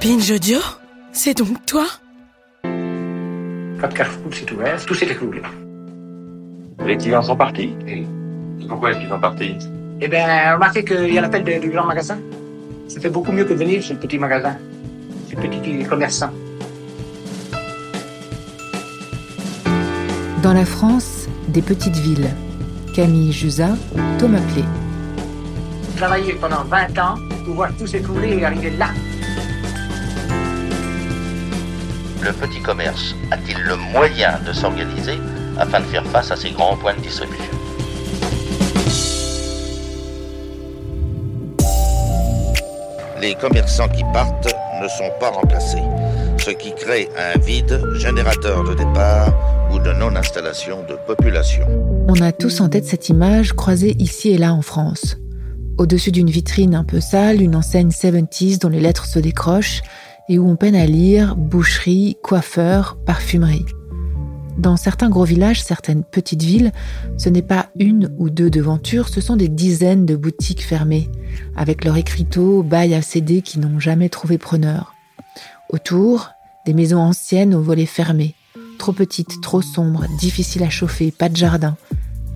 Pinge Audio C'est donc toi? Quand Carrefour s'est ouvert, tout s'est écroulé. Les clients sont partis Et, Pourquoi est-ce qu'ils sont partis? Eh bien, remarquez qu'il y a l'appel du grand magasin. Ça fait beaucoup mieux que de venir chez le petit magasin. Chez le petit commerçant. Dans la France, des petites villes. Camille Jusa, Thomas Plé. Travailler pendant 20 ans pour voir tout s'écrouler et arriver là. Le petit commerce a-t-il le moyen de s'organiser afin de faire face à ces grands points de distribution? Les commerçants qui partent ne sont pas remplacés, ce qui crée un vide générateur de départ ou de non-installation de population. On a tous en tête cette image croisée ici et là en France. Au-dessus d'une vitrine un peu sale, une enseigne 70s dont les lettres se décrochent et où on peine à lire boucherie, coiffeur, parfumerie. Dans certains gros villages, certaines petites villes, ce n'est pas une ou deux devantures, ce sont des dizaines de boutiques fermées, avec leur écriteau, bail à céder qui n'ont jamais trouvé preneur. Autour, des maisons anciennes aux volets fermés, trop petites, trop sombres, difficiles à chauffer, pas de jardin.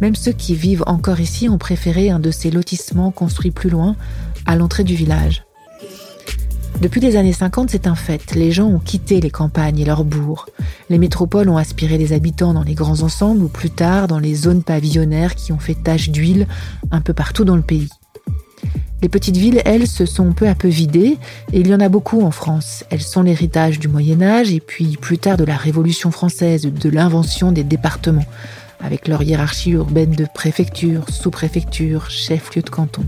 Même ceux qui vivent encore ici ont préféré un de ces lotissements construits plus loin, à l'entrée du village. Depuis les années 50, c'est un fait. Les gens ont quitté les campagnes et leurs bourgs. Les métropoles ont aspiré les habitants dans les grands ensembles ou plus tard dans les zones pavillonnaires qui ont fait tache d'huile un peu partout dans le pays. Les petites villes, elles, se sont peu à peu vidées, et il y en a beaucoup en France. Elles sont l'héritage du Moyen Âge et puis plus tard de la Révolution française, de l'invention des départements, avec leur hiérarchie urbaine de préfecture, sous-préfecture, chef-lieu de canton.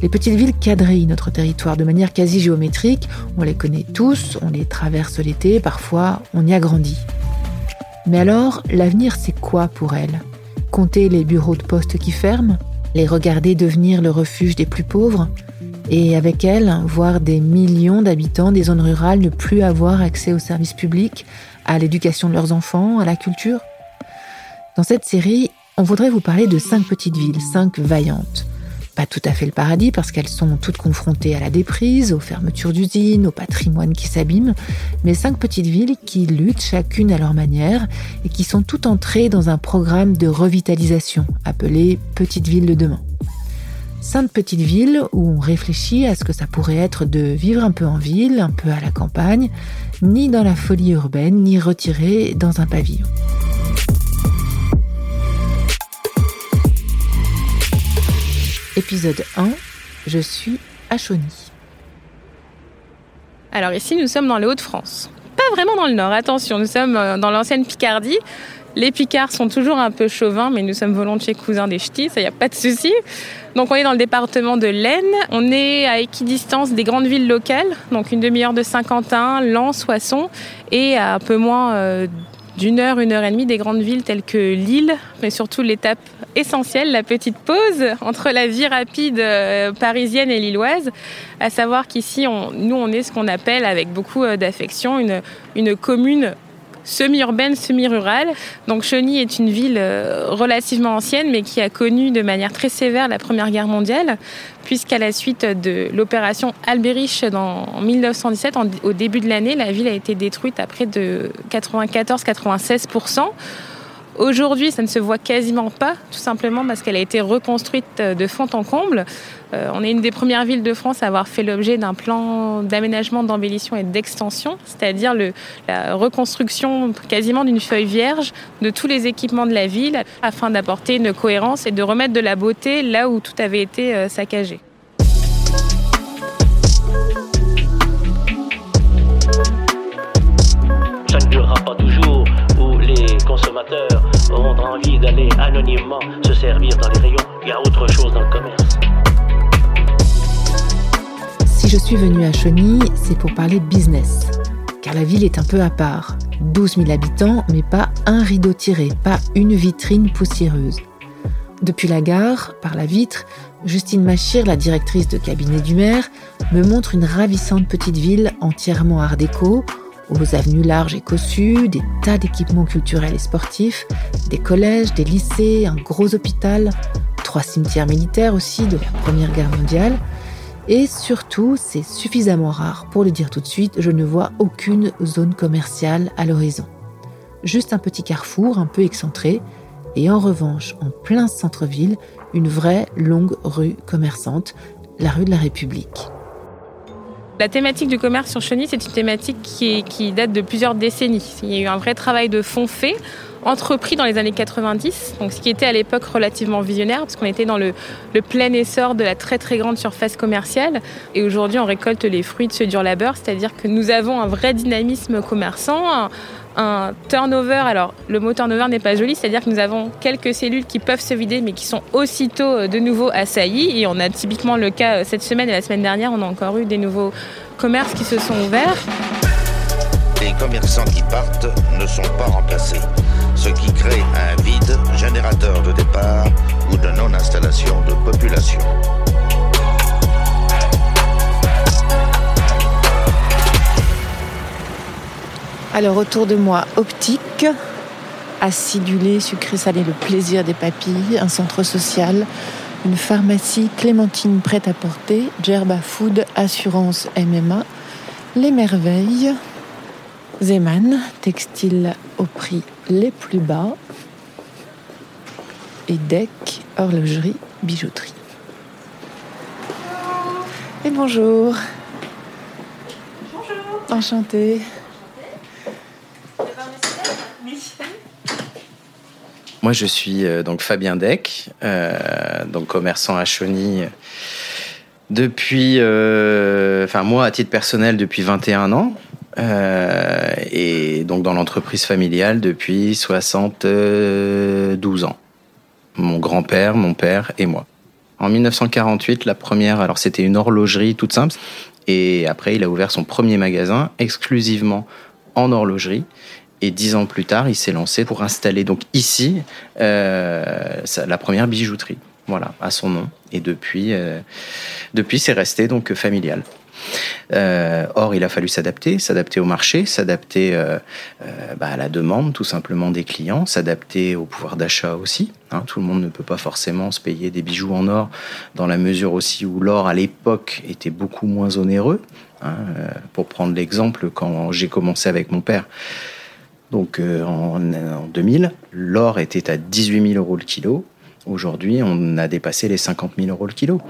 Les petites villes quadrillent notre territoire de manière quasi géométrique, on les connaît tous, on les traverse l'été, parfois on y a grandi. Mais alors, l'avenir c'est quoi pour elles? Compter les bureaux de poste qui ferment? Les regarder devenir le refuge des plus pauvres? Et avec elles, voir des millions d'habitants des zones rurales ne plus avoir accès aux services publics, à l'éducation de leurs enfants, à la culture? Dans cette série, on voudrait vous parler de cinq petites villes, cinq vaillantes pas tout à fait le paradis parce qu'elles sont toutes confrontées à la déprise, aux fermetures d'usines, au patrimoine qui s'abîme, mais cinq petites villes qui luttent chacune à leur manière et qui sont toutes entrées dans un programme de revitalisation appelé Petites villes de demain. Cinq petites villes où on réfléchit à ce que ça pourrait être de vivre un peu en ville, un peu à la campagne, ni dans la folie urbaine, ni retiré dans un pavillon. Épisode 1, je suis à Chauny. Alors ici, nous sommes dans les Hauts-de-France. Pas vraiment dans le nord, attention, nous sommes euh, dans l'ancienne Picardie. Les Picards sont toujours un peu chauvins, mais nous sommes volontiers cousins des ch'tis, ça y a pas de souci. Donc on est dans le département de l'Aisne. On est à équidistance des grandes villes locales, donc une demi-heure de Saint-Quentin, Lens, Soissons, et à un peu moins euh, d'une heure, une heure et demie des grandes villes telles que Lille, mais surtout l'étape essentielle, la petite pause entre la vie rapide euh, parisienne et lilloise, à savoir qu'ici, on, nous, on est ce qu'on appelle avec beaucoup euh, d'affection une, une commune semi-urbaine, semi-rurale. Donc Chauny est une ville euh, relativement ancienne, mais qui a connu de manière très sévère la Première Guerre mondiale, puisqu'à la suite de l'opération Albérich dans, en 1917, en- au début de l'année, la ville a été détruite à près de 94-96%. Aujourd'hui, ça ne se voit quasiment pas, tout simplement parce qu'elle a été reconstruite euh, de fond en comble. Euh, on est une des premières villes de France à avoir fait l'objet d'un plan d'aménagement, d'embellition et d'extension, c'est-à-dire la reconstruction quasiment d'une feuille vierge de tous les équipements de la ville afin d'apporter une cohérence et de remettre de la beauté là où tout avait été euh, saccagé. Ça ne durera pas Si je suis venue à Chauny, c'est pour parler business. Car la ville est un peu à part. 12 000 habitants, mais pas un rideau tiré, pas une vitrine poussiéreuse. Depuis la gare, par la vitre, Justine Machir, la directrice de cabinet du maire, me montre une ravissante petite ville entièrement art déco, aux avenues larges et cossues, des tas d'équipements culturels et sportifs, des collèges, des lycées, un gros hôpital, trois cimetières militaires aussi de la Première Guerre mondiale. Et surtout, c'est suffisamment rare pour le dire tout de suite, je ne vois aucune zone commerciale à l'horizon. Juste un petit carrefour un peu excentré, et en revanche, en plein centre-ville, une vraie longue rue commerçante, la rue de la République. La thématique du commerce sur Chauny, c'est une thématique qui, date de plusieurs décennies. Il y a eu un vrai travail de fond fait, entrepris dans les années 90, donc ce qui était à l'époque relativement visionnaire, parce qu'on était dans le, le, plein essor de la très très grande surface commerciale. Et aujourd'hui, on récolte les fruits de ce dur labeur, c'est-à-dire que nous avons un vrai dynamisme commerçant, un turnover. Alors, le mot turnover n'est pas joli, c'est-à-dire que nous avons quelques cellules qui peuvent se vider, mais qui sont aussitôt euh, de nouveau assaillies. Et on a typiquement le cas euh, cette semaine et la semaine dernière, on a encore eu des nouveaux commerces qui se sont ouverts. Les commerçants qui partent ne sont pas remplacés, ce qui crée un vide générateur de départ ou de non-installation de population. Alors autour de moi, optique, acidulé, sucré, salé, le plaisir des papilles, un centre social, une pharmacie, Clémentine prête à porter, Gerba Food, assurance MMA, les merveilles, Zeman, textile au prix les plus bas, et Deck, horlogerie, bijouterie. Et bonjour. Bonjour. Enchantée. Moi, je suis euh, donc Fabien Deck, euh, donc commerçant à Chauny depuis, euh, enfin moi à titre personnel depuis 21 ans et donc dans l'entreprise familiale depuis 72 ans. Mon grand-père, mon père et moi. En 1948, la première, alors c'était une horlogerie toute simple, et après il a ouvert son premier magasin exclusivement en horlogerie. Et dix ans plus tard, il s'est lancé pour installer donc ici euh, la première bijouterie, voilà, à son nom. Et depuis, euh, depuis c'est resté donc familial. Euh, or, il a fallu s'adapter, s'adapter au marché, s'adapter euh, euh, bah, à la demande tout simplement des clients, s'adapter au pouvoir d'achat aussi. Hein. Tout le monde ne peut pas forcément se payer des bijoux en or dans la mesure aussi où l'or à l'époque était beaucoup moins onéreux. Hein. Pour prendre l'exemple, quand j'ai commencé avec mon père, donc euh, en, en, 2000, l'or était à 18 000 euros le kilo. Aujourd'hui, on a dépassé les 50 000 euros le kilo.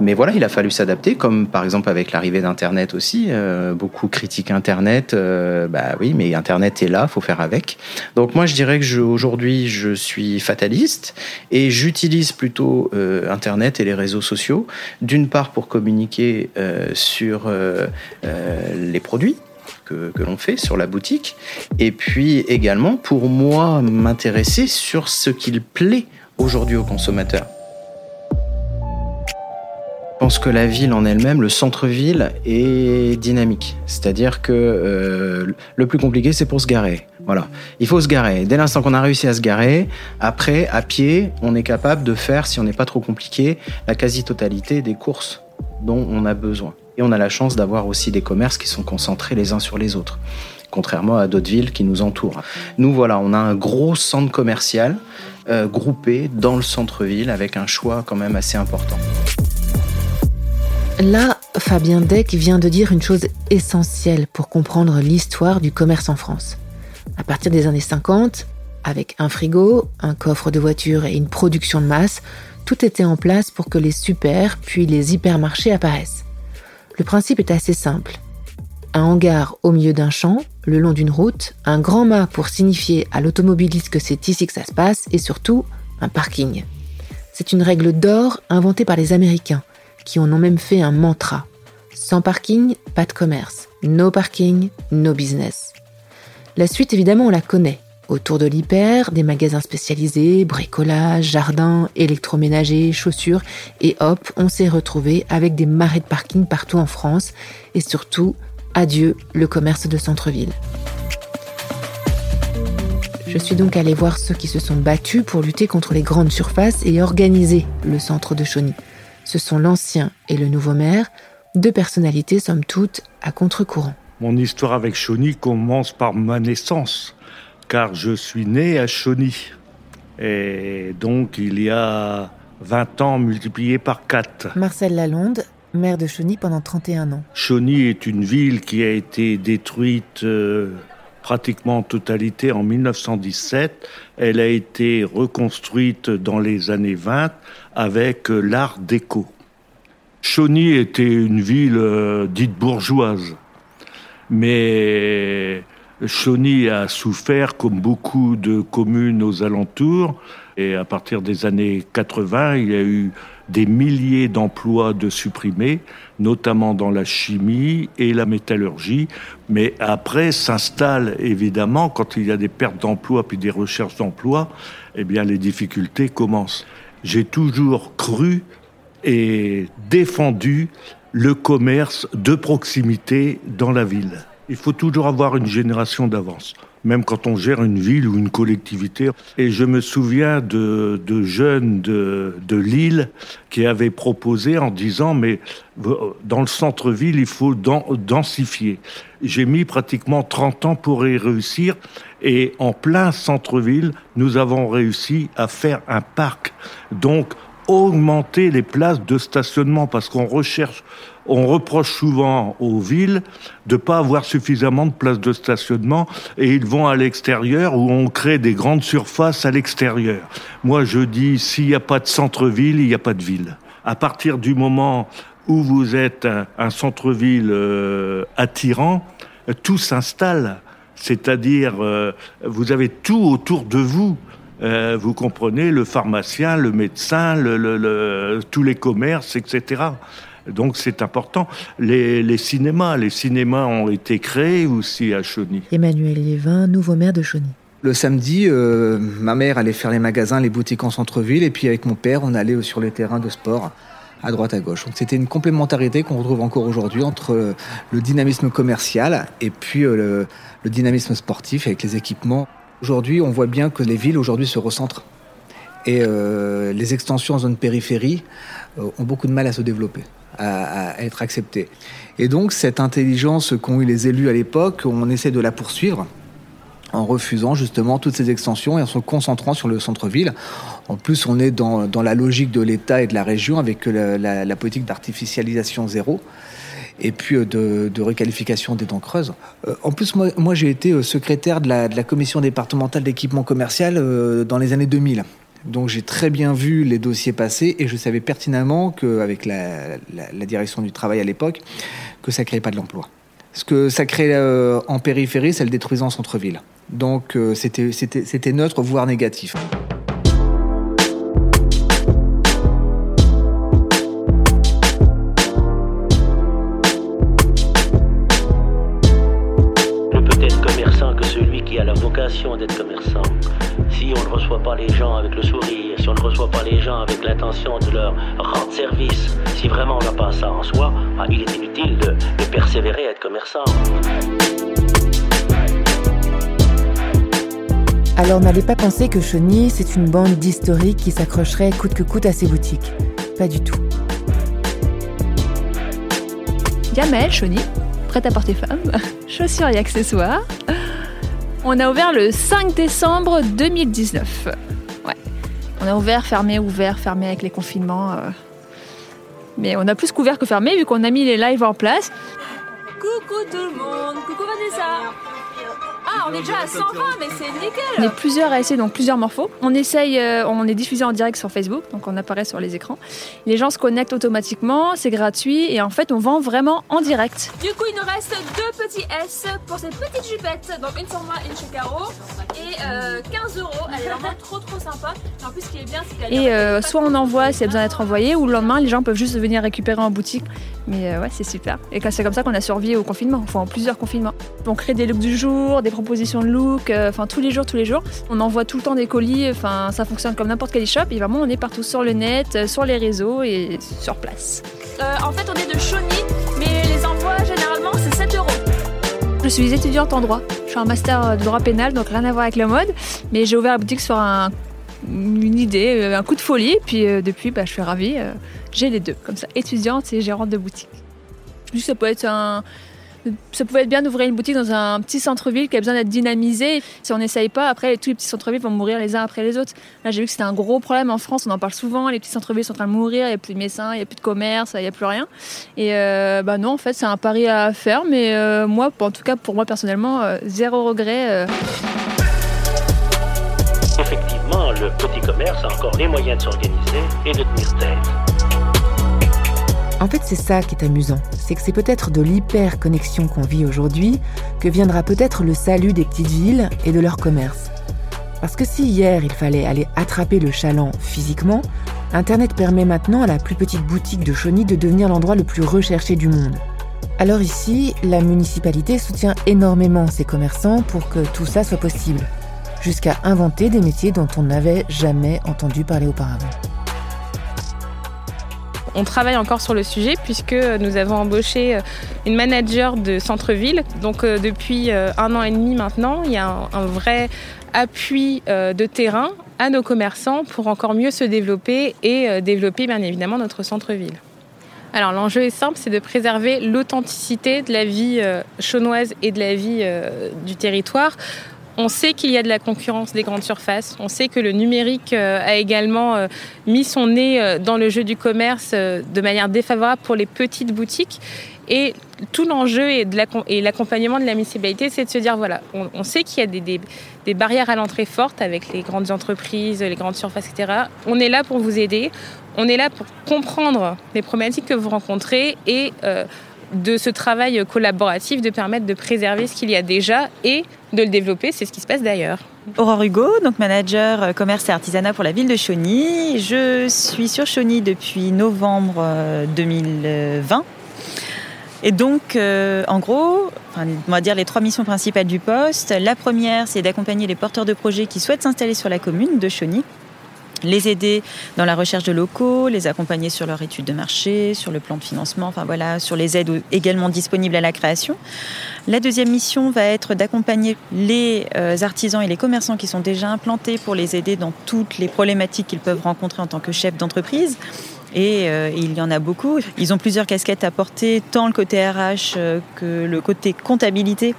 Mais voilà, il a fallu s'adapter, comme par exemple avec l'arrivée d'Internet aussi. Euh, beaucoup critiquent Internet. Euh, bah oui, mais Internet est là, faut faire avec. Donc moi, je dirais que aujourd'hui, je suis fataliste et j'utilise plutôt euh, Internet et les réseaux sociaux, d'une part pour communiquer sur les produits, que, l'on fait sur la boutique, et puis également pour moi m'intéresser sur ce qu'il plaît aujourd'hui aux consommateurs. Je pense que la ville en elle-même, le centre-ville, est dynamique. C'est-à-dire que euh, le plus compliqué, c'est pour se garer. Voilà. Il faut se garer. Dès l'instant qu'on a réussi à se garer, après, à pied, on est capable de faire, si on n'est pas trop compliqué, la quasi-totalité des courses dont on a besoin. Et on a la chance d'avoir aussi des commerces qui sont concentrés les uns sur les autres, contrairement à d'autres villes qui nous entourent. Nous, voilà, on a un gros centre commercial euh, groupé dans le centre-ville avec un choix quand même assez important. Là, Fabien Deck vient de dire une chose essentielle pour comprendre l'histoire du commerce en France. À partir des années 50, avec un frigo, un coffre de voiture et une production de masse, tout était en place pour que les super puis les hypermarchés apparaissent. Le principe est assez simple. Un hangar au milieu d'un champ, le long d'une route, un grand mât pour signifier à l'automobiliste que c'est ici que ça se passe, et surtout un parking. C'est une règle d'or inventée par les Américains, qui en ont même fait un mantra. Sans parking, pas de commerce. No parking, no business. La suite, évidemment, on la connaît. Autour de l'hyper, des magasins spécialisés, bricolage, jardin, électroménager, chaussures, et hop, on s'est retrouvé avec des marées de parking partout en France, et surtout, adieu le commerce de centre-ville. Je suis donc allée voir ceux qui se sont battus pour lutter contre les grandes surfaces et organiser le centre de Chauny. Ce sont l'ancien et le nouveau maire, deux personnalités somme toute à contre-courant. Mon histoire avec Chauny commence par ma naissance car je suis né à Chauny. Et donc, il y a 20 ans multiplié par 4. Marcel Lalonde, maire de Chauny pendant 31 ans. Chauny est une ville qui a été détruite euh, pratiquement en totalité en 1917. Elle a été reconstruite dans les années 20 avec euh, l'art déco. Chauny était une ville euh, dite bourgeoise, mais Chauny a souffert, comme beaucoup de communes aux alentours, et à partir des années 80, il y a eu des milliers d'emplois de supprimés, notamment dans la chimie et la métallurgie. Mais après s'installe évidemment, quand il y a des pertes d'emplois puis des recherches d'emplois, eh bien les difficultés commencent. J'ai toujours cru et défendu le commerce de proximité dans la ville. Il faut toujours avoir une génération d'avance, même quand on gère une ville ou une collectivité. Et je me souviens de, de jeunes de, de Lille qui avaient proposé en disant, mais dans le centre-ville, il faut densifier. J'ai mis pratiquement 30 ans pour y réussir. Et en plein centre-ville, nous avons réussi à faire un parc. Donc, augmenter les places de stationnement parce qu'on recherche, on reproche souvent aux villes de pas avoir suffisamment de places de stationnement et ils vont à l'extérieur où on crée des grandes surfaces à l'extérieur. Moi, je dis, s'il n'y a pas de centre-ville, il n'y a pas de ville. À partir du moment où vous êtes un, centre-ville euh, attirant, tout s'installe. C'est-à-dire, euh, vous avez tout autour de vous. Euh, vous comprenez, le pharmacien, le médecin, tous les commerces, etc. Donc c'est important. Les, cinémas, les cinémas ont été créés aussi à Chauny. Emmanuel Yévin, nouveau maire de Chauny. Le samedi, euh, ma mère allait faire les magasins, les boutiques en centre-ville, et puis avec mon père, on allait sur les terrains de sport à droite à gauche. Donc c'était une complémentarité qu'on retrouve encore aujourd'hui entre le dynamisme commercial et puis euh, le dynamisme sportif avec les équipements. Aujourd'hui, on voit bien que les villes aujourd'hui se recentrent. Et euh, les extensions en zone périphérie euh, ont beaucoup de mal à se développer, à, être acceptées. Et donc, cette intelligence qu'ont eu les élus à l'époque, on essaie de la poursuivre en refusant justement toutes ces extensions et en se concentrant sur le centre-ville. En plus, on est dans, dans la logique de l'État et de la région avec la, politique d'artificialisation zéro et puis euh, de, requalification des dents creuses. Euh, en plus, moi, j'ai été euh, secrétaire de la commission départementale d'équipement commercial dans les années 2000. Donc j'ai très bien vu les dossiers passer et je savais pertinemment qu'avec la, la, direction du travail à l'époque, que ça ne créait pas de l'emploi. Ce que ça crée en périphérie, c'est le détruisant en centre-ville. Donc c'était neutre, voire négatif. d'être commerçant. Si on ne reçoit pas les gens avec le sourire, si on ne reçoit pas les gens avec l'intention de leur rendre service, si vraiment on n'a pas ça en soi, ah, il est inutile de, de persévérer à être commerçant. Alors n'allez pas penser que Chauny, c'est une bande d'historiques qui s'accrocherait coûte que coûte à ses boutiques. Pas du tout. Gamel, Chauny, prête à porter femme, chaussures et accessoires. On a ouvert le 5 décembre 2019. Ouais. On a ouvert, fermé, ouvert, fermé avec les confinements. Euh. Mais on a plus qu'ouvert que fermé vu qu'on a mis les lives en place. Coucou tout le monde, coucou Vanessa on est déjà à 120, mais c'est nickel On est plusieurs à essayer, donc plusieurs morphos. On essaye, euh, on est diffusé en direct sur Facebook, donc on apparaît sur les écrans. Les gens se connectent automatiquement, c'est gratuit, et en fait, on vend vraiment en direct. Du coup, il nous reste deux petits S pour cette petite jupette. Donc une sur moi, une chez Caro. Et 15 euh, euros. Elle est vraiment trop trop sympa. Et en plus, ce qui est bien, c'est qu'elle Et euh, soit on envoie s'il y a besoin d'être envoyé, ou le lendemain, les gens peuvent juste venir récupérer en boutique. Mais ouais, c'est super. Et c'est comme ça qu'on a survécu au confinement, enfin en plusieurs confinements. On crée des looks du jour, des propositions de look, euh, enfin tous les jours, tous les jours. On envoie tout le temps des colis, enfin ça fonctionne comme n'importe quel e-shop et vraiment on est partout sur le net, euh, sur les réseaux et sur place. Euh, en fait on est de Chauny, mais les envois généralement c'est 7 euros. Je suis étudiante en droit. Je suis un master de droit pénal, donc rien à voir avec la mode. Mais j'ai ouvert la boutique sur un, une idée, un coup de folie. Puis depuis, bah, je suis ravie. J'ai les deux, comme ça, étudiante et gérante de boutique. Je me dis que ça être un, ça pouvait être bien d'ouvrir une boutique dans un petit centre-ville qui a besoin d'être dynamisé. Si on n'essaye pas, après, tous les petits centres-villes vont mourir les uns après les autres. Là, j'ai vu que c'était un gros problème en France. On en parle souvent. Les petits centres-villes sont en train de mourir. Il n'y a plus de médecins, il n'y a plus de commerce, il n'y a plus rien. Et euh, bah non, en fait, c'est un pari à faire. Mais euh, moi, en tout cas, pour moi personnellement, euh, zéro regret. Effectivement, le petit commerce a encore les moyens de s'organiser et de tenir tête. En fait, c'est ça qui est amusant. C'est que c'est peut-être de l'hyper-connexion qu'on vit aujourd'hui que viendra peut-être le salut des petites villes et de leur commerce. Parce que si hier il fallait aller attraper le chaland physiquement, Internet permet maintenant à la plus petite boutique de Chauny de devenir l'endroit le plus recherché du monde. Alors ici, la municipalité soutient énormément ses commerçants pour que tout ça soit possible, jusqu'à inventer des métiers dont on n'avait jamais entendu parler auparavant. On travaille encore sur le sujet puisque nous avons embauché euh, une manager de centre-ville. Donc euh, depuis euh, un an et demi maintenant, il y a un, vrai appui de terrain à nos commerçants pour encore mieux se développer et développer bien évidemment notre centre-ville. Alors l'enjeu est simple, c'est de préserver l'authenticité de la vie chaunoise et de la vie du territoire on sait qu'il y a de la concurrence des grandes surfaces. On sait que le numérique euh, a également euh, mis son nez euh, dans le jeu du commerce de manière défavorable pour les petites boutiques. Et tout l'enjeu et l'accompagnement de la municipalité, c'est de se dire voilà, on, sait qu'il y a des, des, barrières à l'entrée fortes avec les grandes entreprises, les grandes surfaces, etc. On est là pour vous aider. On est là pour comprendre les problématiques que vous rencontrez et de ce travail collaboratif de permettre de préserver ce qu'il y a déjà et de le développer. C'est ce qui se passe d'ailleurs. Aurore Hugo, donc manager euh, commerce et artisanat pour la ville de Chauny. Je suis sur Chauny depuis novembre 2020. Euh, et donc, euh, en gros, on va dire les trois missions principales du poste. La première, c'est d'accompagner les porteurs de projets qui souhaitent s'installer sur la commune de Chauny les aider dans la recherche de locaux, les accompagner sur leur étude de marché, sur le plan de financement, voilà, sur les aides également disponibles à la création. La deuxième mission va être d'accompagner les euh, artisans et les commerçants qui sont déjà implantés pour les aider dans toutes les problématiques qu'ils peuvent rencontrer en tant que chef d'entreprise. Et euh, il y en a beaucoup. Ils ont plusieurs casquettes à porter, tant le côté RH euh, que le côté comptabilité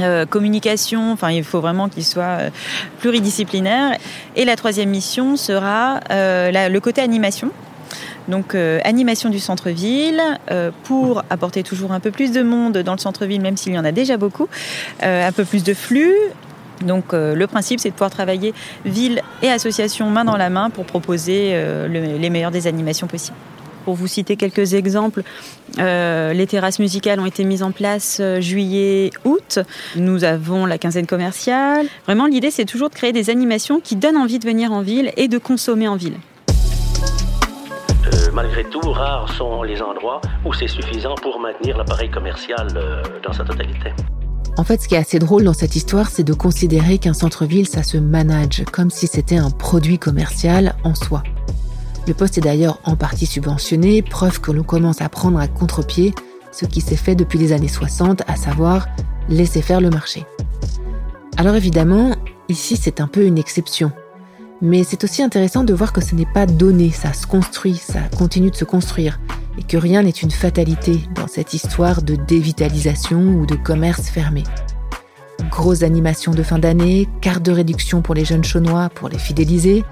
euh, communication, enfin il faut vraiment qu'il soit euh, pluridisciplinaire. Et la troisième mission sera euh, le côté animation. Donc animation du centre-ville pour apporter toujours un peu plus de monde dans le centre-ville, même s'il y en a déjà beaucoup, un peu plus de flux. Donc le principe c'est de pouvoir travailler ville et association main dans la main pour proposer les meilleures des animations possibles. Pour vous citer quelques exemples, euh, les terrasses musicales ont été mises en place euh, juillet-août. Nous avons la quinzaine commerciale. Vraiment, l'idée, c'est toujours de créer des animations qui donnent envie de venir en ville et de consommer en ville. Euh, malgré tout, rares sont les endroits où c'est suffisant pour maintenir l'appareil commercial dans sa totalité. En fait, ce qui est assez drôle dans cette histoire, c'est de considérer qu'un centre-ville, ça se manage comme si c'était un produit commercial en soi. Le poste est d'ailleurs en partie subventionné, preuve que l'on commence à prendre à contre-pied ce qui s'est fait depuis les années 60, à savoir laisser faire le marché. Alors évidemment, ici c'est un peu une exception. Mais c'est aussi intéressant de voir que ce n'est pas donné, ça se construit, ça continue de se construire, et que rien n'est une fatalité dans cette histoire de dévitalisation ou de commerce fermé. Grosse animation de fin d'année, carte de réduction pour les jeunes chaunois pour les fidéliser,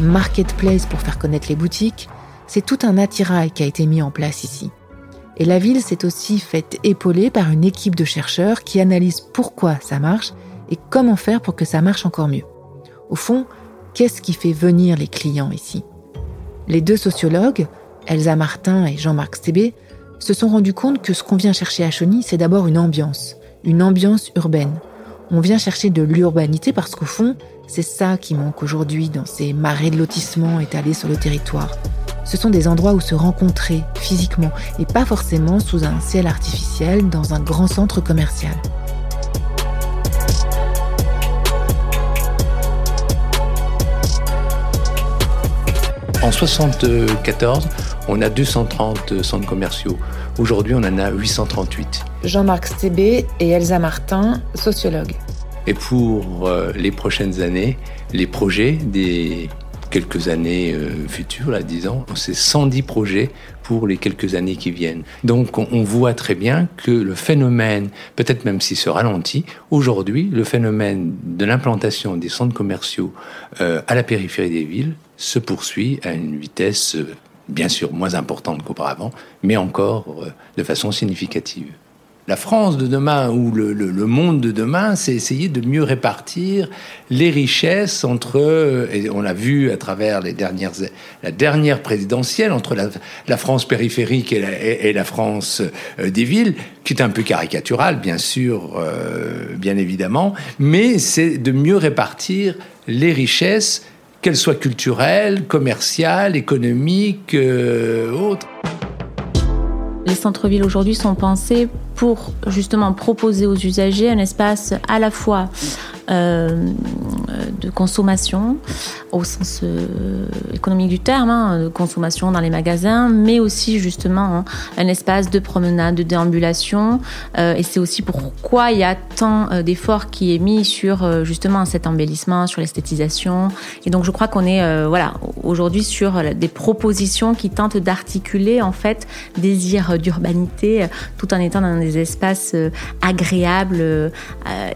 marketplace pour faire connaître les boutiques, c'est tout un attirail qui a été mis en place ici. Et la ville s'est aussi faite épauler par une équipe de chercheurs qui analysent pourquoi ça marche et comment faire pour que ça marche encore mieux. Au fond, qu'est-ce qui fait venir les clients ici? Les deux sociologues, Elsa Martin et Jean-Marc Stébé, se sont rendus compte que ce qu'on vient chercher à Chauny, c'est d'abord une ambiance, une ambiance urbaine. On vient chercher de l'urbanité parce qu'au fond, c'est ça qui manque aujourd'hui dans ces marais de lotissement étalés sur le territoire. Ce sont des endroits où se rencontrer physiquement et pas forcément sous un ciel artificiel dans un grand centre commercial. En 1974, on a 230 centres commerciaux. Aujourd'hui, on en a 838. Jean-Marc Stébé et Elsa Martin, sociologues. Et pour euh, les prochaines années, les projets des quelques années euh, futures, là, disons, c'est 110 projets pour les quelques années qui viennent. Donc on, voit très bien que le phénomène, peut-être même s'il se ralentit, aujourd'hui, le phénomène de l'implantation des centres commerciaux euh, à la périphérie des villes se poursuit à une vitesse bien sûr moins importante qu'auparavant, mais encore de façon significative. La France de demain ou le, monde de demain, c'est essayer de mieux répartir les richesses entre, et on l'a vu à travers les dernières, la dernière présidentielle, entre la, France périphérique et la, France euh, des villes, qui est un peu caricaturale, bien sûr, euh, bien évidemment, mais c'est de mieux répartir les richesses, qu'elles soient culturelles, commerciales, économiques, euh, autres. Les centres-villes aujourd'hui sont pensés pour justement proposer aux usagers un espace à la fois euh, de consommation au sens euh, économique du terme, hein, de consommation dans les magasins, mais aussi justement hein, un espace de promenade, de déambulation. Euh, et c'est aussi pourquoi il y a tant d'efforts qui est mis sur justement cet embellissement, sur l'esthétisation. Et donc je crois qu'on est voilà aujourd'hui sur des propositions qui tentent d'articuler en fait désir d'urbanité tout en étant dans des espaces agréables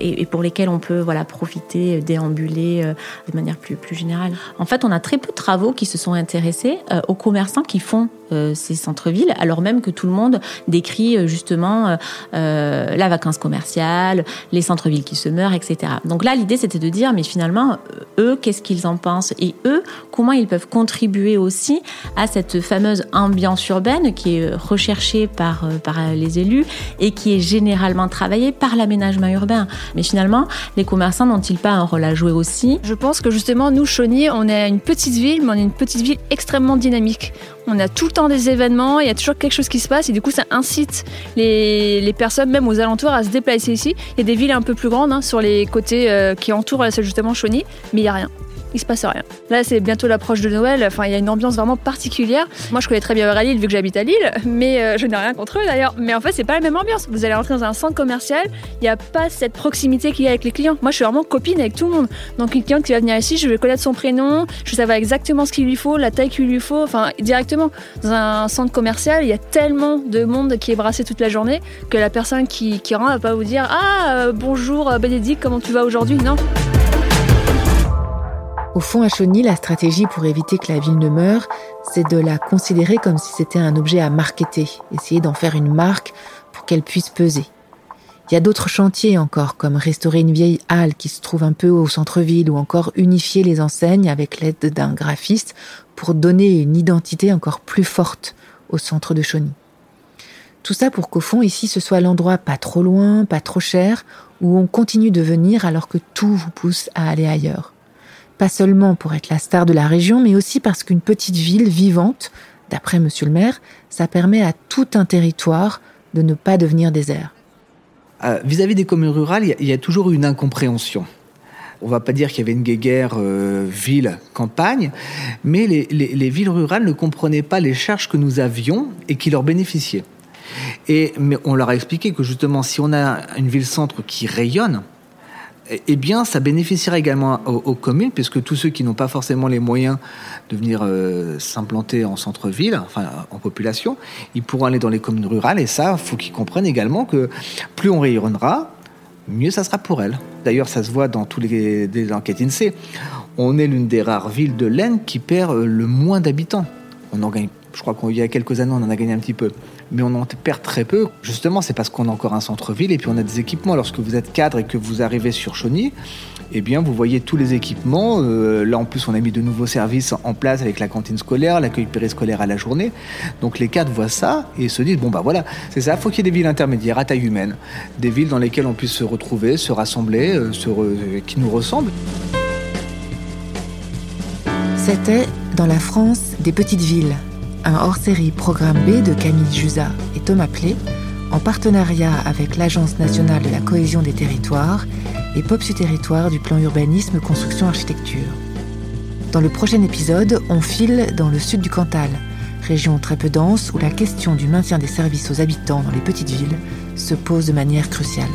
et, et pour lesquels on peut voilà profiter, euh, déambuler euh, de manière plus, plus générale. En fait, on a très peu de travaux qui se sont intéressés euh, aux commerçants qui font ces centres-villes, alors même que tout le monde décrit justement la vacance commerciale, les centres-villes qui se meurent, etc. Donc là, l'idée, c'était de dire, mais finalement, eux, qu'est-ce qu'ils en pensent? Et eux, comment ils peuvent contribuer aussi à cette fameuse ambiance urbaine qui est recherchée par, par les élus et qui est généralement travaillée par l'aménagement urbain. Mais finalement, les commerçants n'ont-ils pas un rôle à jouer aussi? Je pense que justement, nous, Chauny, on est une petite ville, mais on est une petite ville extrêmement dynamique. On a tout le temps des événements, il y a toujours quelque chose qui se passe et du coup ça incite les, personnes, même aux alentours, à se déplacer ici. Il y a des villes un peu plus grandes hein, sur les côtés euh, qui entourent justement Chauny, mais il n'y a rien il se passe rien. Là, c'est bientôt l'approche de Noël. Enfin, il y a une ambiance vraiment particulière. Moi, je connais très bien Lille vu que j'habite à Lille, mais euh, je n'ai rien contre eux d'ailleurs. Mais en fait, c'est pas la même ambiance. Vous allez rentrer dans un centre commercial, il n'y a pas cette proximité qu'il y a avec les clients. Moi, je suis vraiment copine avec tout le monde. Donc, une cliente qui va venir ici, je vais connaître son prénom, je vais savoir exactement ce qu'il lui faut, la taille qu'il lui faut. Enfin, directement. Dans un centre commercial, il y a tellement de monde qui est brassé toute la journée que la personne qui, qui rentre va pas vous dire Ah, euh, bonjour euh, Bénédicte, comment tu vas aujourd'hui? Non. Au fond, à Chauny, la stratégie pour éviter que la ville ne meure, c'est de la considérer comme si c'était un objet à marketer, essayer d'en faire une marque pour qu'elle puisse peser. Il y a d'autres chantiers encore, comme restaurer une vieille halle qui se trouve un peu au centre-ville, ou encore unifier les enseignes avec l'aide d'un graphiste pour donner une identité encore plus forte au centre de Chauny. Tout ça pour qu'au fond, ici, ce soit l'endroit pas trop loin, pas trop cher, où on continue de venir alors que tout vous pousse à aller ailleurs pas seulement pour être la star de la région, mais aussi parce qu'une petite ville vivante, d'après Monsieur le maire, ça permet à tout un territoire de ne pas devenir désert. Euh, vis-à-vis des communes rurales, il y, a toujours une incompréhension. On va pas dire qu'il y avait une guéguerre euh, ville-campagne, mais les, les, villes rurales ne comprenaient pas les charges que nous avions et qui leur bénéficiaient. Et mais on leur a expliqué que justement, si on a une ville-centre qui rayonne, eh bien, ça bénéficiera également aux, communes, puisque tous ceux qui n'ont pas forcément les moyens de venir euh, s'implanter en centre-ville, enfin en population, ils pourront aller dans les communes rurales. Et ça, faut qu'ils comprennent également que plus on rayonnera, mieux ça sera pour elles. D'ailleurs, ça se voit dans tous les, enquêtes INSEE. On est l'une des rares villes de l'Aisne qui perd euh, le moins d'habitants. On je crois qu'il y a quelques années, on en a gagné un petit peu mais on en perd très peu. Justement, c'est parce qu'on a encore un centre-ville et puis on a des équipements. Lorsque vous êtes cadre et que vous arrivez sur Chauny, eh bien, vous voyez tous les équipements. Euh, là, en plus, on a mis de nouveaux services en place avec la cantine scolaire, l'accueil périscolaire à la journée. Donc, les cadres voient ça et se disent bon, bah voilà, c'est ça, il faut qu'il y ait des villes intermédiaires à taille humaine, des villes dans lesquelles on puisse se retrouver, se rassembler, euh, qui nous ressemblent. C'était dans la France des petites villes un hors-série programme B de Camille Jusa et Thomas Plé, en partenariat avec l'Agence nationale de la cohésion des territoires et POPSU Territoire du plan urbanisme construction architecture. Dans le prochain épisode, on file dans le sud du Cantal, région très peu dense où la question du maintien des services aux habitants dans les petites villes se pose de manière cruciale.